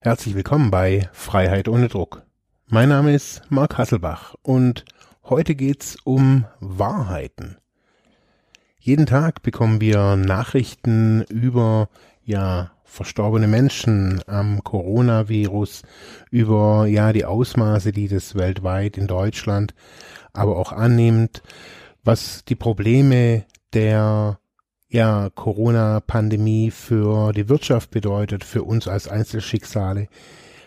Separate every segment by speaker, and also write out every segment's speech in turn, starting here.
Speaker 1: Herzlich willkommen bei Freiheit ohne Druck. Mein Name ist Marc Hasselbach und heute geht's um Wahrheiten. Jeden Tag bekommen wir Nachrichten über ja verstorbene Menschen am Coronavirus, über ja die Ausmaße, die das weltweit in Deutschland, aber auch annimmt, was die Probleme der ja Corona-Pandemie für die Wirtschaft bedeutet, für uns als Einzelschicksale.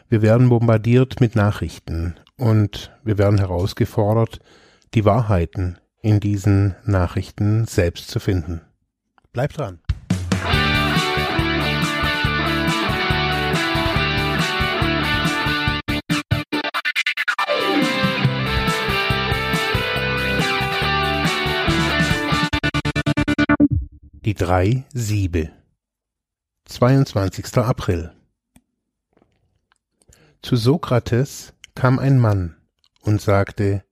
Speaker 1: Wir werden bombardiert mit Nachrichten und wir werden herausgefordert, die Wahrheiten in diesen Nachrichten selbst zu finden. Bleibt dran. Die drei Siebe 22. April Zu Sokrates kam ein Mann und sagte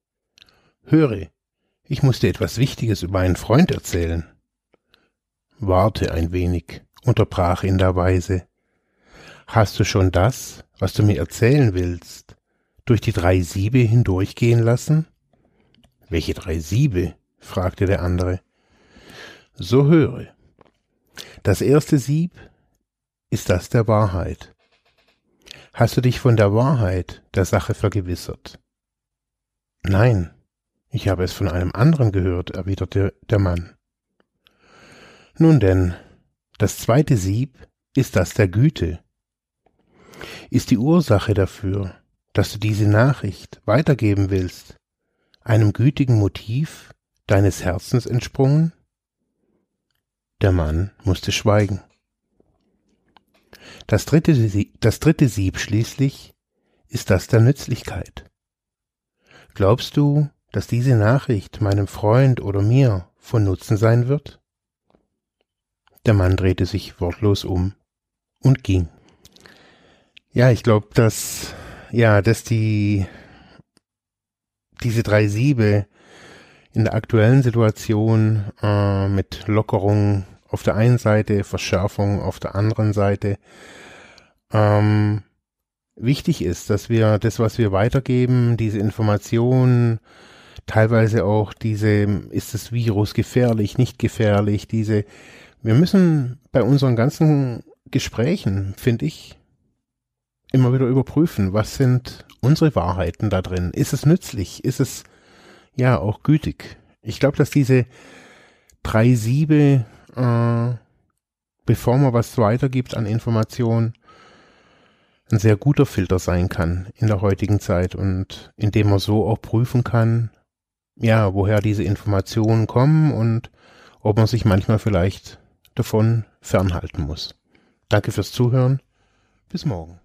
Speaker 1: Höre, ich muss dir etwas Wichtiges über einen Freund erzählen. Warte ein wenig, unterbrach ihn der Weise. Hast du schon das, was du mir erzählen willst, durch die drei Siebe hindurchgehen lassen? Welche drei Siebe? fragte der andere. So höre. Das erste Sieb ist das der Wahrheit. Hast du dich von der Wahrheit der Sache vergewissert? Nein, ich habe es von einem anderen gehört, erwiderte der Mann. Nun denn, das zweite Sieb ist das der Güte. Ist die Ursache dafür, dass du diese Nachricht weitergeben willst, einem gütigen Motiv deines Herzens entsprungen? Der Mann musste schweigen. Das dritte, das dritte Sieb schließlich ist das der Nützlichkeit. Glaubst du, dass diese Nachricht meinem Freund oder mir von Nutzen sein wird? Der Mann drehte sich wortlos um und ging. Ja, ich glaube, dass ja, dass die diese drei Siebe in der aktuellen Situation äh, mit Lockerung auf der einen Seite, Verschärfung auf der anderen Seite ähm, wichtig ist, dass wir das, was wir weitergeben, diese Informationen, teilweise auch diese, ist das Virus gefährlich, nicht gefährlich, diese, wir müssen bei unseren ganzen Gesprächen, finde ich, immer wieder überprüfen, was sind unsere Wahrheiten da drin? Ist es nützlich? Ist es ja, auch gütig. Ich glaube, dass diese drei Siebe, äh, bevor man was weitergibt an Informationen, ein sehr guter Filter sein kann in der heutigen Zeit und indem man so auch prüfen kann, ja, woher diese Informationen kommen und ob man sich manchmal vielleicht davon fernhalten muss. Danke fürs Zuhören. Bis morgen.